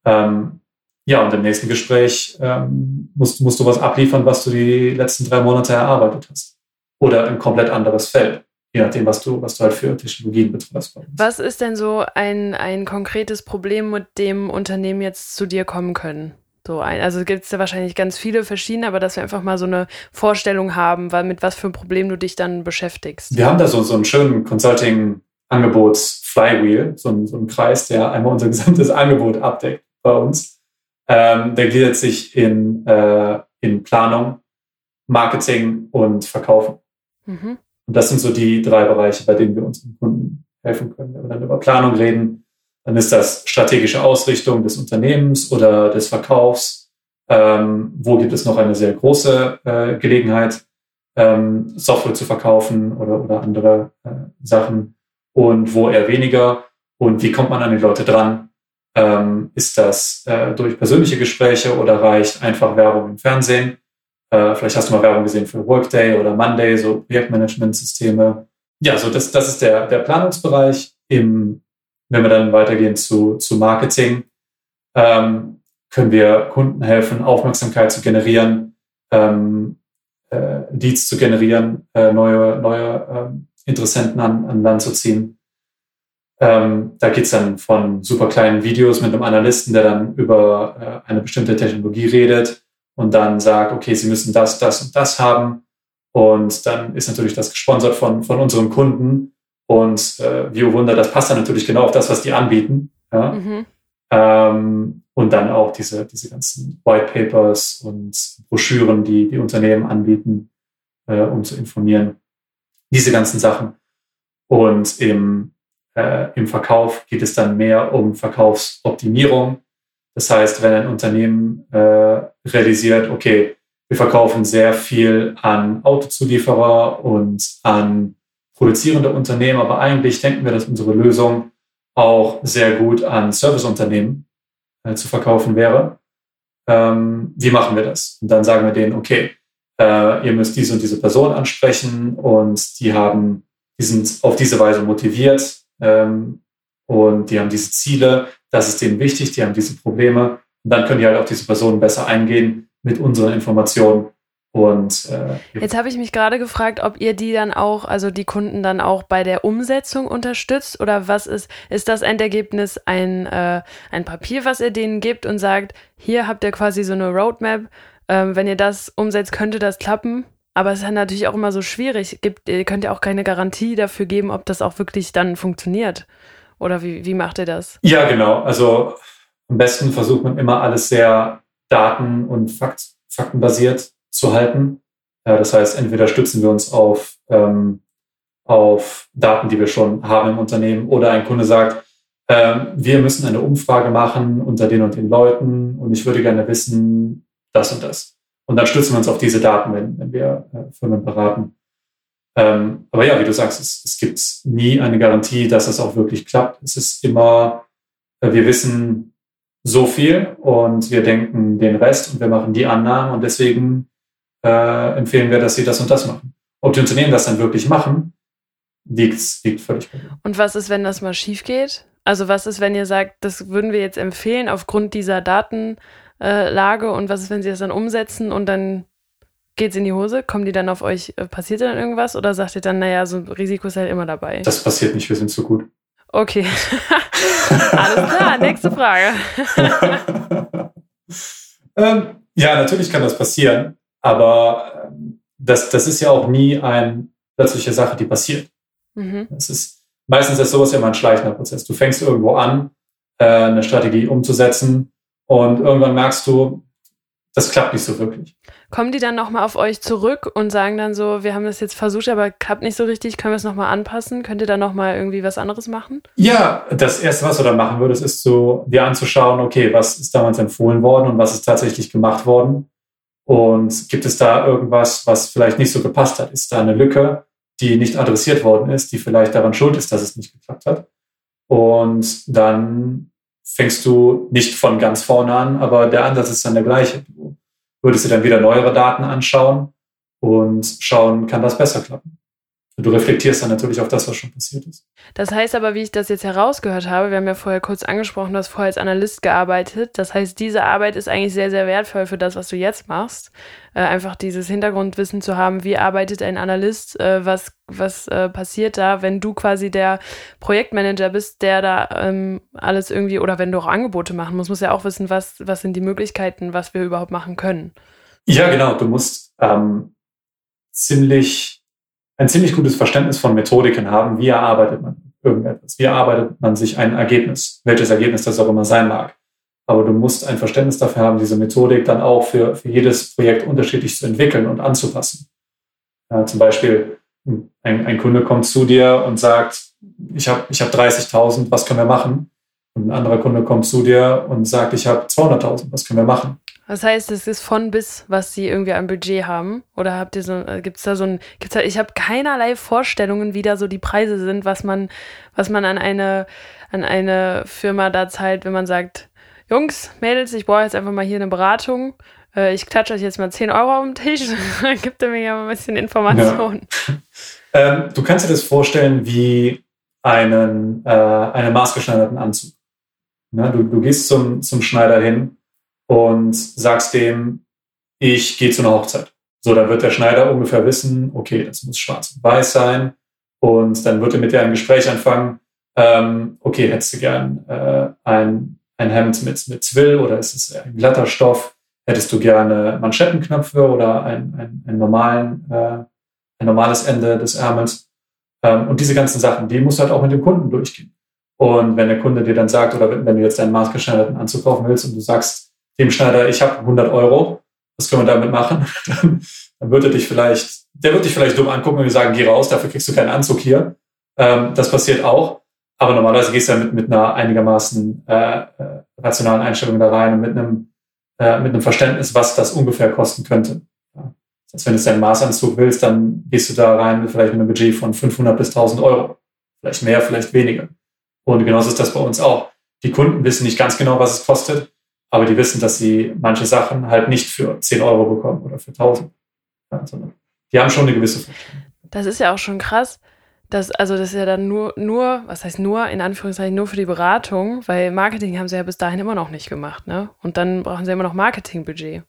Ähm, ja, und im nächsten Gespräch ähm, musst, musst du was abliefern, was du die letzten drei Monate erarbeitet hast. Oder ein komplett anderes Feld je nachdem, was du, was du halt für Technologien betreibst. Was ist denn so ein, ein konkretes Problem, mit dem Unternehmen jetzt zu dir kommen können? So ein, also gibt es ja wahrscheinlich ganz viele verschiedene, aber dass wir einfach mal so eine Vorstellung haben, weil mit was für ein Problem du dich dann beschäftigst. Wir haben da so, so einen schönen Consulting-Angebots-Flywheel, so, so einen Kreis, der einmal unser gesamtes Angebot abdeckt bei uns. Ähm, der gliedert sich in, äh, in Planung, Marketing und Verkaufen. Mhm. Und das sind so die drei Bereiche, bei denen wir unseren Kunden helfen können. Wenn wir dann über Planung reden, dann ist das strategische Ausrichtung des Unternehmens oder des Verkaufs. Ähm, wo gibt es noch eine sehr große äh, Gelegenheit, ähm, Software zu verkaufen oder, oder andere äh, Sachen und wo eher weniger und wie kommt man an die Leute dran? Ähm, ist das äh, durch persönliche Gespräche oder reicht einfach Werbung im Fernsehen? Äh, vielleicht hast du mal Werbung gesehen für Workday oder Monday, so Projektmanagementsysteme. Ja, so das, das ist der, der Planungsbereich. Im, wenn wir dann weitergehen zu, zu Marketing, ähm, können wir Kunden helfen, Aufmerksamkeit zu generieren, ähm, äh, Leads zu generieren, äh, neue, neue ähm, Interessenten an, an Land zu ziehen. Ähm, da geht's dann von super kleinen Videos mit einem Analysten, der dann über äh, eine bestimmte Technologie redet, und dann sagt, okay, Sie müssen das, das und das haben. Und dann ist natürlich das gesponsert von, von unseren Kunden. Und äh, wie oh Wunder, das passt dann natürlich genau auf das, was die anbieten. Ja? Mhm. Ähm, und dann auch diese, diese ganzen White Papers und Broschüren, die die Unternehmen anbieten, äh, um zu informieren. Diese ganzen Sachen. Und im, äh, im Verkauf geht es dann mehr um Verkaufsoptimierung. Das heißt, wenn ein Unternehmen äh, realisiert, okay, wir verkaufen sehr viel an Autozulieferer und an produzierende Unternehmen, aber eigentlich denken wir, dass unsere Lösung auch sehr gut an Serviceunternehmen äh, zu verkaufen wäre. Ähm, wie machen wir das? Und dann sagen wir denen, okay, äh, ihr müsst diese und diese Person ansprechen und die haben, die sind auf diese Weise motiviert ähm, und die haben diese Ziele, das ist denen wichtig, die haben diese Probleme und dann können die halt auf diese Personen besser eingehen mit unseren Informationen Und äh, jetzt habe ich mich gerade gefragt, ob ihr die dann auch, also die Kunden dann auch bei der Umsetzung unterstützt oder was ist, ist das Endergebnis ein, äh, ein Papier, was ihr denen gibt und sagt, hier habt ihr quasi so eine Roadmap, ähm, wenn ihr das umsetzt, könnte das klappen. Aber es ist natürlich auch immer so schwierig. Gibt, ihr könnt ja auch keine Garantie dafür geben, ob das auch wirklich dann funktioniert. Oder wie, wie macht ihr das? Ja, genau. Also am besten versucht man immer alles sehr daten- und Fakt, faktenbasiert zu halten. Ja, das heißt, entweder stützen wir uns auf, ähm, auf Daten, die wir schon haben im Unternehmen, oder ein Kunde sagt, äh, wir müssen eine Umfrage machen unter den und den Leuten und ich würde gerne wissen, das und das. Und dann stützen wir uns auf diese Daten, wenn, wenn wir äh, Firmen beraten. Ähm, aber ja, wie du sagst, es, es gibt nie eine Garantie, dass es auch wirklich klappt. Es ist immer, äh, wir wissen so viel und wir denken den Rest und wir machen die Annahmen und deswegen äh, empfehlen wir, dass sie das und das machen. Ob die Unternehmen das dann wirklich machen, liegt, liegt völlig bei Und was ist, wenn das mal schief geht? Also was ist, wenn ihr sagt, das würden wir jetzt empfehlen aufgrund dieser Datenlage und was ist, wenn sie das dann umsetzen und dann geht es in die Hose? Kommen die dann auf euch, äh, passiert dann irgendwas oder sagt ihr dann, naja, so ein Risiko ist halt immer dabei? Das passiert nicht, wir sind zu gut. Okay. Alles klar, nächste Frage. ähm, ja, natürlich kann das passieren. Aber ähm, das, das ist ja auch nie eine plötzliche Sache, die passiert. Mhm. Das ist, meistens ist sowas ja immer ein schleichender Prozess. Du fängst irgendwo an, äh, eine Strategie umzusetzen und irgendwann merkst du, das klappt nicht so wirklich. Kommen die dann nochmal auf euch zurück und sagen dann so, wir haben das jetzt versucht, aber klappt nicht so richtig, können wir es nochmal anpassen? Könnt ihr dann nochmal irgendwie was anderes machen? Ja, das Erste, was du dann machen würdest, ist so, dir anzuschauen, okay, was ist damals empfohlen worden und was ist tatsächlich gemacht worden und gibt es da irgendwas, was vielleicht nicht so gepasst hat? Ist da eine Lücke, die nicht adressiert worden ist, die vielleicht daran schuld ist, dass es nicht geklappt hat? Und dann fängst du nicht von ganz vorne an, aber der Ansatz ist dann der gleiche. Du würdest dir dann wieder neuere Daten anschauen und schauen, kann das besser klappen? Du reflektierst dann natürlich auf das, was schon passiert ist. Das heißt aber, wie ich das jetzt herausgehört habe, wir haben ja vorher kurz angesprochen, du hast vorher als Analyst gearbeitet. Das heißt, diese Arbeit ist eigentlich sehr, sehr wertvoll für das, was du jetzt machst. Äh, einfach dieses Hintergrundwissen zu haben, wie arbeitet ein Analyst, äh, was, was äh, passiert da, wenn du quasi der Projektmanager bist, der da ähm, alles irgendwie, oder wenn du auch Angebote machen musst, musst ja auch wissen, was, was sind die Möglichkeiten, was wir überhaupt machen können. Ja, genau. Du musst ähm, ziemlich ein ziemlich gutes Verständnis von Methodiken haben. Wie erarbeitet man irgendetwas? Wie erarbeitet man sich ein Ergebnis? Welches Ergebnis das auch immer sein mag. Aber du musst ein Verständnis dafür haben, diese Methodik dann auch für, für jedes Projekt unterschiedlich zu entwickeln und anzupassen. Ja, zum Beispiel, ein, ein Kunde kommt zu dir und sagt, ich habe ich hab 30.000, was können wir machen? Und ein anderer Kunde kommt zu dir und sagt, ich habe 200.000, was können wir machen? Das heißt, es ist von bis, was sie irgendwie am Budget haben? Oder habt ihr so, äh, gibt's da so ein, gibt's da, ich habe keinerlei Vorstellungen, wie da so die Preise sind, was man, was man an eine, an eine Firma da zahlt, wenn man sagt, Jungs, Mädels, ich brauche jetzt einfach mal hier eine Beratung. Äh, ich klatsche euch jetzt mal 10 Euro auf den Tisch. Gibt ihr mir ja mal ein bisschen Informationen. Ja. Ähm, du kannst dir das vorstellen wie einen, äh, einen maßgeschneiderten Anzug. Na, du, du gehst zum, zum Schneider hin und sagst dem, ich gehe zu einer Hochzeit. So, dann wird der Schneider ungefähr wissen, okay, das muss schwarz und weiß sein. Und dann wird er mit dir ein Gespräch anfangen, ähm, okay, hättest du gern äh, ein, ein Hemd mit, mit Zwill oder ist es ein glatter Stoff? Hättest du gerne Manschettenknöpfe oder ein, ein, ein, normalen, äh, ein normales Ende des Ärmels? Ähm, und diese ganzen Sachen, die musst du halt auch mit dem Kunden durchgehen. Und wenn der Kunde dir dann sagt, oder wenn, du jetzt einen maßgeschneiderten Anzug kaufen willst und du sagst, dem Schneider, ich habe 100 Euro, was können wir damit machen? Dann, dann wird er dich vielleicht, der wird dich vielleicht dumm angucken und sagen, geh raus, dafür kriegst du keinen Anzug hier. Ähm, das passiert auch. Aber normalerweise gehst du ja mit, mit einer einigermaßen äh, äh, rationalen Einstellung da rein und mit einem, äh, mit einem Verständnis, was das ungefähr kosten könnte. Ja. Heißt, wenn du deinen Maßanzug willst, dann gehst du da rein mit vielleicht mit einem Budget von 500 bis 1000 Euro. Vielleicht mehr, vielleicht weniger. Und genauso ist das bei uns auch. Die Kunden wissen nicht ganz genau, was es kostet aber die wissen, dass sie manche Sachen halt nicht für 10 Euro bekommen oder für 1000. Ja, sondern die haben schon eine gewisse Vorstellung. Das ist ja auch schon krass. Das, also das ist ja dann nur, nur, was heißt nur, in Anführungszeichen nur für die Beratung, weil Marketing haben sie ja bis dahin immer noch nicht gemacht, ne? Und dann brauchen sie immer noch Marketingbudget.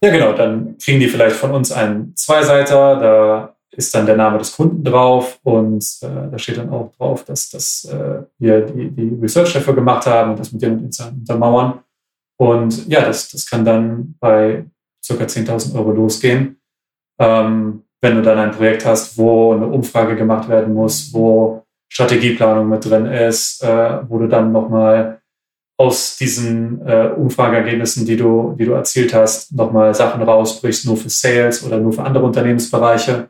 Ja, genau. Dann kriegen die vielleicht von uns einen Zweiseiter. Da ist dann der Name des Kunden drauf und äh, da steht dann auch drauf, dass, dass äh, wir die, die Research dafür gemacht haben und das mit den Zahlen untermauern. Und ja, das, das kann dann bei ca. 10.000 Euro losgehen. Ähm, wenn du dann ein Projekt hast, wo eine Umfrage gemacht werden muss, wo Strategieplanung mit drin ist, äh, wo du dann nochmal aus diesen äh, Umfrageergebnissen, die du, die du erzielt hast, nochmal Sachen rausbrichst, nur für Sales oder nur für andere Unternehmensbereiche,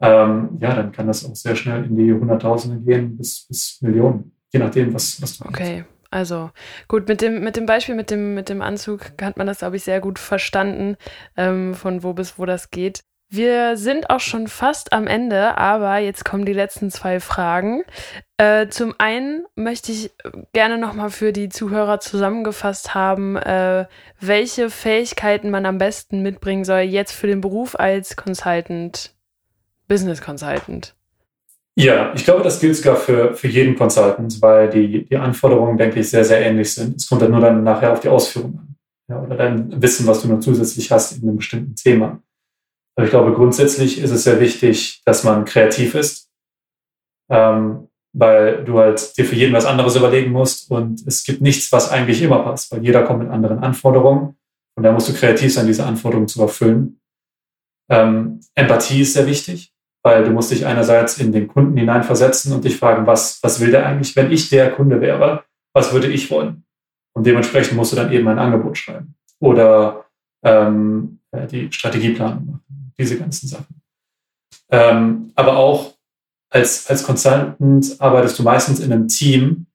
ähm, ja, dann kann das auch sehr schnell in die Hunderttausende gehen bis, bis Millionen, je nachdem, was, was du Okay. Hast. Also gut, mit dem, mit dem Beispiel mit dem, mit dem Anzug hat man das, glaube ich, sehr gut verstanden, ähm, von wo bis wo das geht. Wir sind auch schon fast am Ende, aber jetzt kommen die letzten zwei Fragen. Äh, zum einen möchte ich gerne nochmal für die Zuhörer zusammengefasst haben, äh, welche Fähigkeiten man am besten mitbringen soll jetzt für den Beruf als Consultant, Business Consultant. Ja, ich glaube, das gilt sogar für, für jeden Consultant, weil die, die Anforderungen, denke ich, sehr, sehr ähnlich sind. Es kommt dann nur dann nachher auf die Ausführung an. Ja, oder dein Wissen, was du noch zusätzlich hast in einem bestimmten Thema. Aber ich glaube, grundsätzlich ist es sehr wichtig, dass man kreativ ist, ähm, weil du halt dir für jeden was anderes überlegen musst und es gibt nichts, was eigentlich immer passt, weil jeder kommt mit anderen Anforderungen und da musst du kreativ sein, diese Anforderungen zu erfüllen. Ähm, Empathie ist sehr wichtig, weil du musst dich einerseits in den Kunden hineinversetzen und dich fragen, was, was will der eigentlich, wenn ich der Kunde wäre, was würde ich wollen? Und dementsprechend musst du dann eben ein Angebot schreiben oder ähm, die Strategieplanung machen diese ganzen Sachen. Ähm, aber auch als, als Consultant arbeitest du meistens in einem Team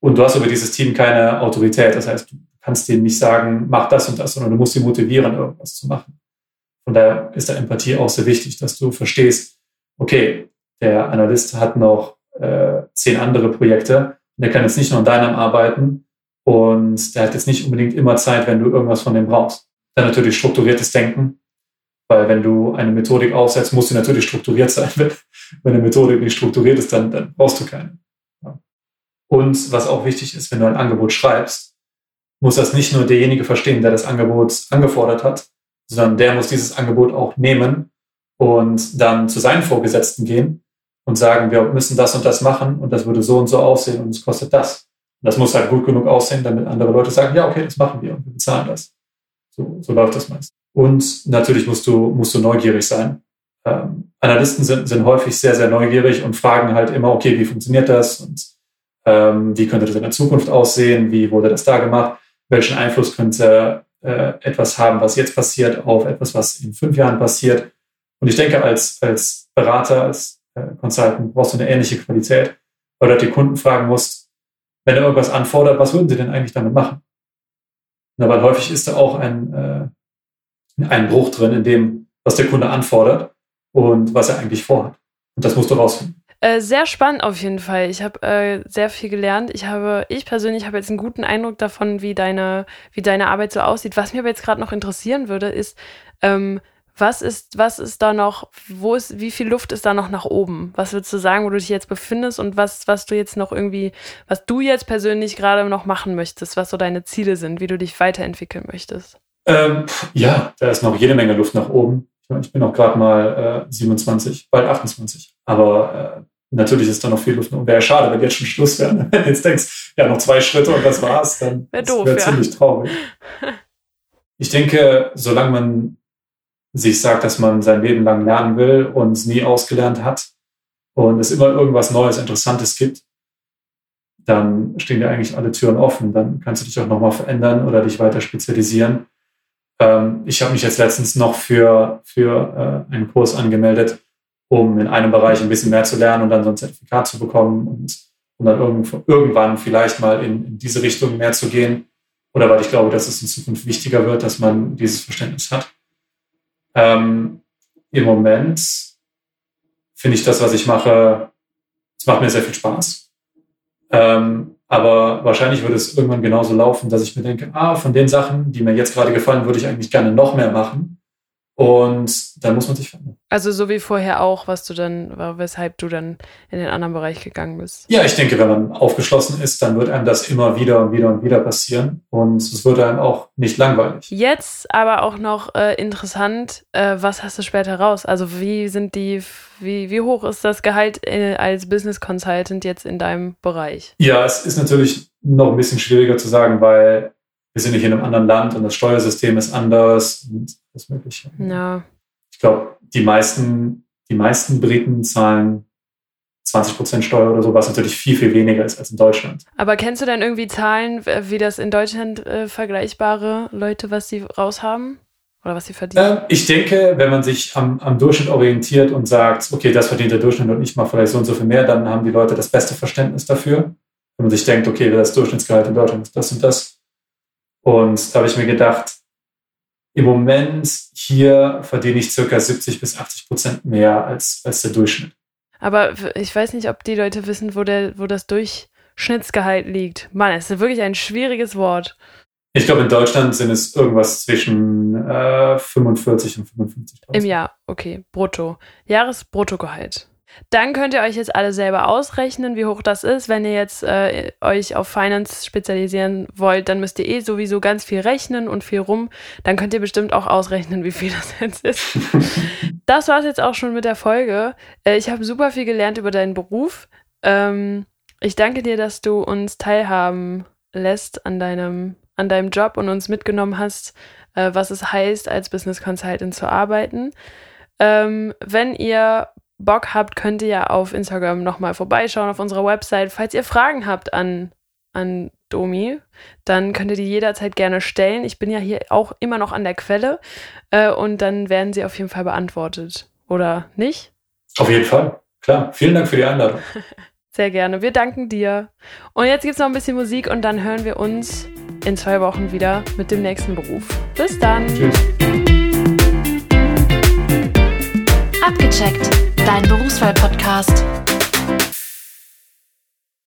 und du hast über dieses Team keine Autorität. Das heißt, du kannst denen nicht sagen, mach das und das, sondern du musst sie motivieren, irgendwas zu machen. Von daher ist da Empathie auch sehr wichtig, dass du verstehst, okay, der Analyst hat noch äh, zehn andere Projekte und der kann jetzt nicht nur an deinem arbeiten und der hat jetzt nicht unbedingt immer Zeit, wenn du irgendwas von dem brauchst. Dann natürlich strukturiertes Denken, weil wenn du eine Methodik aufsetzt, muss sie natürlich strukturiert sein. Wenn, eine Methodik nicht strukturiert ist, dann, dann brauchst du keine. Und was auch wichtig ist, wenn du ein Angebot schreibst, muss das nicht nur derjenige verstehen, der das Angebot angefordert hat, sondern der muss dieses Angebot auch nehmen und dann zu seinen Vorgesetzten gehen und sagen, wir müssen das und das machen und das würde so und so aussehen und es kostet das. Und das muss halt gut genug aussehen, damit andere Leute sagen, ja, okay, das machen wir und wir bezahlen das. So, so läuft das meist. Und natürlich musst du, musst du neugierig sein. Ähm, Analysten sind, sind häufig sehr, sehr neugierig und fragen halt immer, okay, wie funktioniert das und ähm, wie könnte das in der Zukunft aussehen, wie wurde das da gemacht, welchen Einfluss könnte äh, etwas haben, was jetzt passiert, auf etwas, was in fünf Jahren passiert. Und ich denke, als, als Berater, als äh, Consultant brauchst du eine ähnliche Qualität, weil du die Kunden fragen musst, wenn er irgendwas anfordert, was würden sie denn eigentlich damit machen? Na, weil häufig ist da auch ein, äh, einen Bruch drin in dem, was der Kunde anfordert und was er eigentlich vorhat. Und das musst du rausfinden. Äh, sehr spannend auf jeden Fall. Ich habe äh, sehr viel gelernt. Ich habe, ich persönlich habe jetzt einen guten Eindruck davon, wie deine, wie deine Arbeit so aussieht. Was mich aber jetzt gerade noch interessieren würde, ist, ähm, was ist, was ist da noch, wo ist, wie viel Luft ist da noch nach oben? Was würdest du sagen, wo du dich jetzt befindest und was, was du jetzt noch irgendwie, was du jetzt persönlich gerade noch machen möchtest, was so deine Ziele sind, wie du dich weiterentwickeln möchtest? Ähm, ja, da ist noch jede Menge Luft nach oben. Ich bin auch gerade mal äh, 27, bald 28. Aber äh, natürlich ist da noch viel Luft oben. Wäre schade, wenn jetzt schon Schluss wäre. Wenn du jetzt denkst, ja, noch zwei Schritte und das war's, dann wäre wär ja. ziemlich traurig. Ich denke, solange man sich sagt, dass man sein Leben lang lernen will und es nie ausgelernt hat und es immer irgendwas Neues, Interessantes gibt, dann stehen dir eigentlich alle Türen offen. Dann kannst du dich auch nochmal verändern oder dich weiter spezialisieren. Ähm, ich habe mich jetzt letztens noch für, für äh, einen Kurs angemeldet, um in einem Bereich ein bisschen mehr zu lernen und dann so ein Zertifikat zu bekommen und, und dann irgendwann vielleicht mal in, in diese Richtung mehr zu gehen. Oder weil ich glaube, dass es in Zukunft wichtiger wird, dass man dieses Verständnis hat. Ähm, Im Moment finde ich das, was ich mache, es macht mir sehr viel Spaß. Ähm, aber wahrscheinlich würde es irgendwann genauso laufen, dass ich mir denke, ah, von den Sachen, die mir jetzt gerade gefallen, würde ich eigentlich gerne noch mehr machen. Und dann muss man sich verändern. Also so wie vorher auch, was du dann, weshalb du dann in den anderen Bereich gegangen bist. Ja, ich denke, wenn man aufgeschlossen ist, dann wird einem das immer wieder und wieder und wieder passieren. Und es wird einem auch nicht langweilig. Jetzt aber auch noch äh, interessant, äh, was hast du später raus? Also wie sind die, wie, wie hoch ist das Gehalt äh, als Business Consultant jetzt in deinem Bereich? Ja, es ist natürlich noch ein bisschen schwieriger zu sagen, weil wir sind nicht in einem anderen Land und das Steuersystem ist anders und das Mögliche. Ja. Ich glaube, die meisten, die meisten Briten zahlen 20 Prozent Steuer oder so, was natürlich viel, viel weniger ist als in Deutschland. Aber kennst du denn irgendwie Zahlen, wie das in Deutschland äh, vergleichbare Leute, was sie raushaben? Oder was sie verdienen? Ähm, ich denke, wenn man sich am, am, Durchschnitt orientiert und sagt, okay, das verdient der Durchschnitt und ich mal vielleicht so und so viel mehr, dann haben die Leute das beste Verständnis dafür. Wenn man sich denkt, okay, das Durchschnittsgehalt in Deutschland ist das und das, und da habe ich mir gedacht, im Moment hier verdiene ich circa 70 bis 80 Prozent mehr als, als der Durchschnitt. Aber ich weiß nicht, ob die Leute wissen, wo, der, wo das Durchschnittsgehalt liegt. Mann, es ist wirklich ein schwieriges Wort. Ich glaube, in Deutschland sind es irgendwas zwischen äh, 45 und 55.000. Im Jahr, okay, brutto. Jahresbruttogehalt. Dann könnt ihr euch jetzt alle selber ausrechnen, wie hoch das ist. Wenn ihr jetzt äh, euch auf Finance spezialisieren wollt, dann müsst ihr eh sowieso ganz viel rechnen und viel rum. Dann könnt ihr bestimmt auch ausrechnen, wie viel das jetzt ist. das war es jetzt auch schon mit der Folge. Äh, ich habe super viel gelernt über deinen Beruf. Ähm, ich danke dir, dass du uns teilhaben lässt an deinem, an deinem Job und uns mitgenommen hast, äh, was es heißt, als Business Consultant zu arbeiten. Ähm, wenn ihr Bock habt, könnt ihr ja auf Instagram nochmal vorbeischauen, auf unserer Website. Falls ihr Fragen habt an, an Domi, dann könnt ihr die jederzeit gerne stellen. Ich bin ja hier auch immer noch an der Quelle äh, und dann werden sie auf jeden Fall beantwortet. Oder nicht? Auf jeden Fall. Klar. Vielen Dank für die Einladung. Sehr gerne. Wir danken dir. Und jetzt gibt es noch ein bisschen Musik und dann hören wir uns in zwei Wochen wieder mit dem nächsten Beruf. Bis dann. Tschüss. Abgecheckt Dein Berufswahl-Podcast.